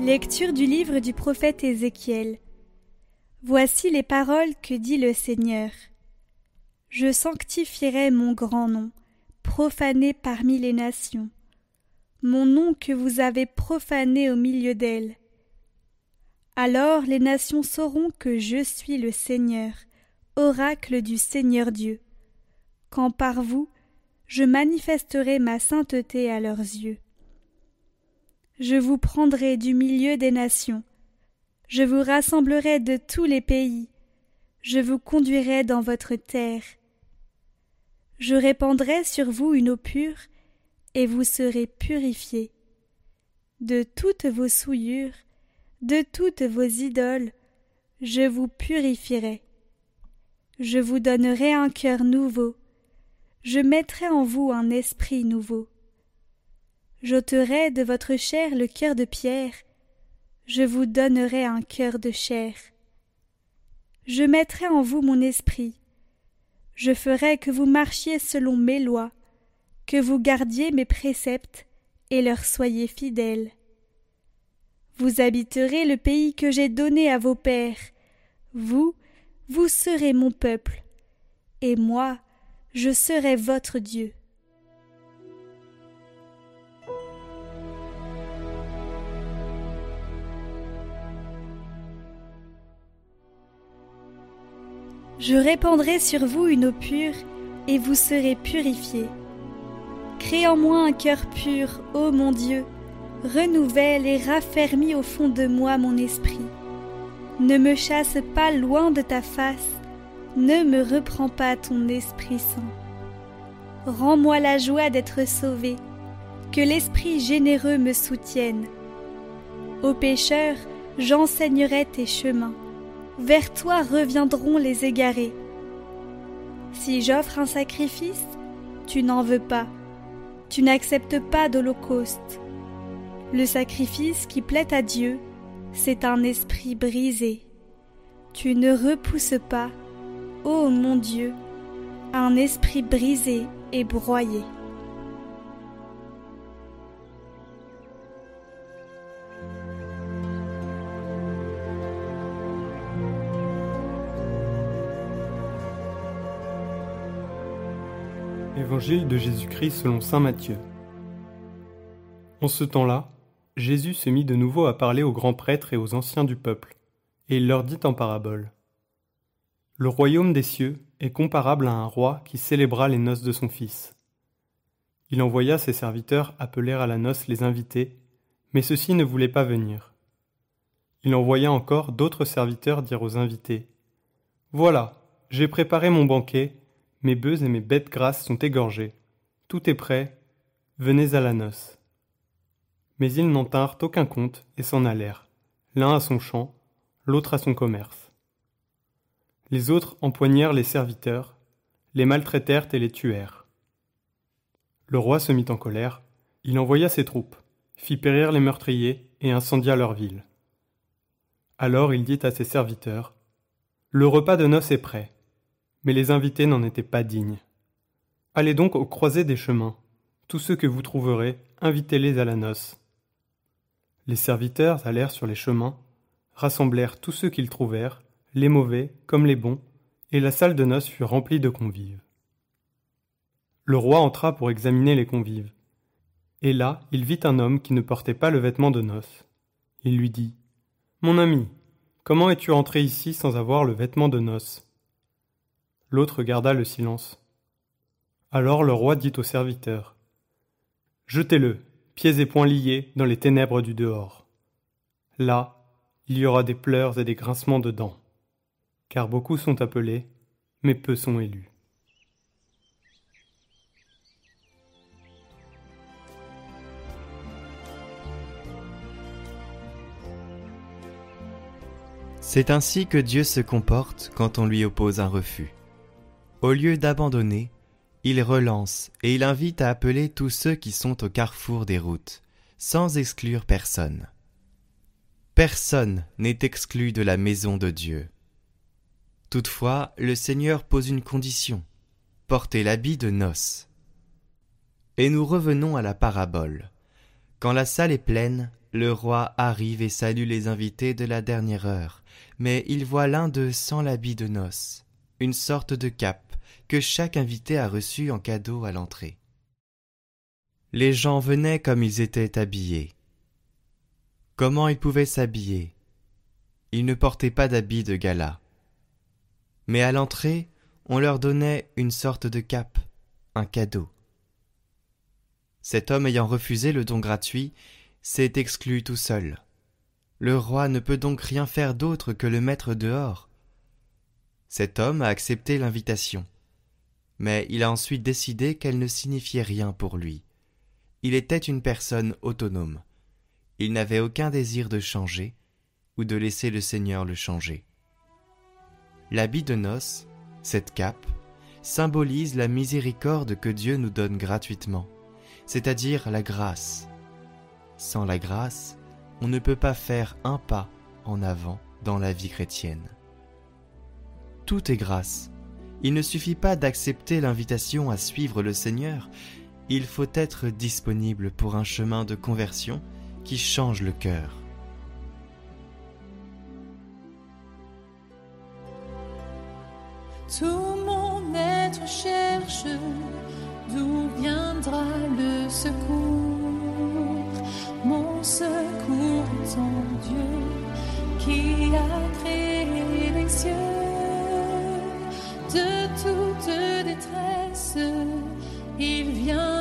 Lecture du livre du prophète Ézéchiel. Voici les paroles que dit le Seigneur. Je sanctifierai mon grand nom, profané parmi les nations, mon nom que vous avez profané au milieu d'elles. Alors les nations sauront que je suis le Seigneur, oracle du Seigneur Dieu, quand par vous je manifesterai ma sainteté à leurs yeux. Je vous prendrai du milieu des nations, je vous rassemblerai de tous les pays, je vous conduirai dans votre terre. Je répandrai sur vous une eau pure, et vous serez purifiés. De toutes vos souillures, de toutes vos idoles, je vous purifierai. Je vous donnerai un cœur nouveau, je mettrai en vous un esprit nouveau. J'ôterai de votre chair le cœur de pierre, je vous donnerai un cœur de chair. Je mettrai en vous mon esprit, je ferai que vous marchiez selon mes lois, que vous gardiez mes préceptes et leur soyez fidèles. Vous habiterez le pays que j'ai donné à vos pères. Vous, vous serez mon peuple, et moi, je serai votre Dieu. Je répandrai sur vous une eau pure, et vous serez purifiés. Crée en moi un cœur pur, ô mon Dieu, renouvelle et raffermis au fond de moi mon esprit. Ne me chasse pas loin de ta face, ne me reprends pas ton Esprit Saint. Rends-moi la joie d'être sauvé, que l'Esprit généreux me soutienne. Aux pécheurs, j'enseignerai tes chemins vers toi reviendront les égarés. Si j'offre un sacrifice, tu n'en veux pas, tu n'acceptes pas d'holocauste. Le sacrifice qui plaît à Dieu, c'est un esprit brisé. Tu ne repousses pas, ô mon Dieu, un esprit brisé et broyé. Évangile de Jésus-Christ selon Saint Matthieu. En ce temps-là, Jésus se mit de nouveau à parler aux grands prêtres et aux anciens du peuple, et il leur dit en parabole. Le royaume des cieux est comparable à un roi qui célébra les noces de son fils. Il envoya ses serviteurs appeler à la noce les invités, mais ceux-ci ne voulaient pas venir. Il envoya encore d'autres serviteurs dire aux invités. Voilà, j'ai préparé mon banquet, mes bœufs et mes bêtes grasses sont égorgés. Tout est prêt. Venez à la noce. Mais ils n'en tinrent aucun compte et s'en allèrent, l'un à son champ, l'autre à son commerce. Les autres empoignèrent les serviteurs, les maltraitèrent et les tuèrent. Le roi se mit en colère, il envoya ses troupes, fit périr les meurtriers et incendia leur ville. Alors il dit à ses serviteurs Le repas de noces est prêt mais les invités n'en étaient pas dignes. Allez donc aux croisées des chemins. Tous ceux que vous trouverez, invitez-les à la noce. Les serviteurs allèrent sur les chemins, rassemblèrent tous ceux qu'ils trouvèrent, les mauvais comme les bons, et la salle de noces fut remplie de convives. Le roi entra pour examiner les convives. Et là, il vit un homme qui ne portait pas le vêtement de noces. Il lui dit Mon ami, comment es-tu entré ici sans avoir le vêtement de noces L'autre garda le silence. Alors le roi dit au serviteur Jetez-le, pieds et poings liés, dans les ténèbres du dehors. Là, il y aura des pleurs et des grincements de dents, car beaucoup sont appelés, mais peu sont élus. C'est ainsi que Dieu se comporte quand on lui oppose un refus. Au lieu d'abandonner, il relance et il invite à appeler tous ceux qui sont au carrefour des routes, sans exclure personne. Personne n'est exclu de la maison de Dieu. Toutefois, le Seigneur pose une condition porter l'habit de noces. Et nous revenons à la parabole. Quand la salle est pleine, le roi arrive et salue les invités de la dernière heure, mais il voit l'un d'eux sans l'habit de noces, une sorte de cape que chaque invité a reçu en cadeau à l'entrée. Les gens venaient comme ils étaient habillés. Comment ils pouvaient s'habiller? Ils ne portaient pas d'habit de gala. Mais à l'entrée, on leur donnait une sorte de cape, un cadeau. Cet homme ayant refusé le don gratuit s'est exclu tout seul. Le roi ne peut donc rien faire d'autre que le mettre dehors. Cet homme a accepté l'invitation, mais il a ensuite décidé qu'elle ne signifiait rien pour lui. Il était une personne autonome. Il n'avait aucun désir de changer ou de laisser le Seigneur le changer. L'habit de noces, cette cape, symbolise la miséricorde que Dieu nous donne gratuitement, c'est-à-dire la grâce. Sans la grâce, on ne peut pas faire un pas en avant dans la vie chrétienne. Tout est grâce. Il ne suffit pas d'accepter l'invitation à suivre le Seigneur, il faut être disponible pour un chemin de conversion qui change le cœur. Tout mon être cherche d'où viendra le secours. Mon secours en Dieu qui a créé les cieux. De toute détresse, il vient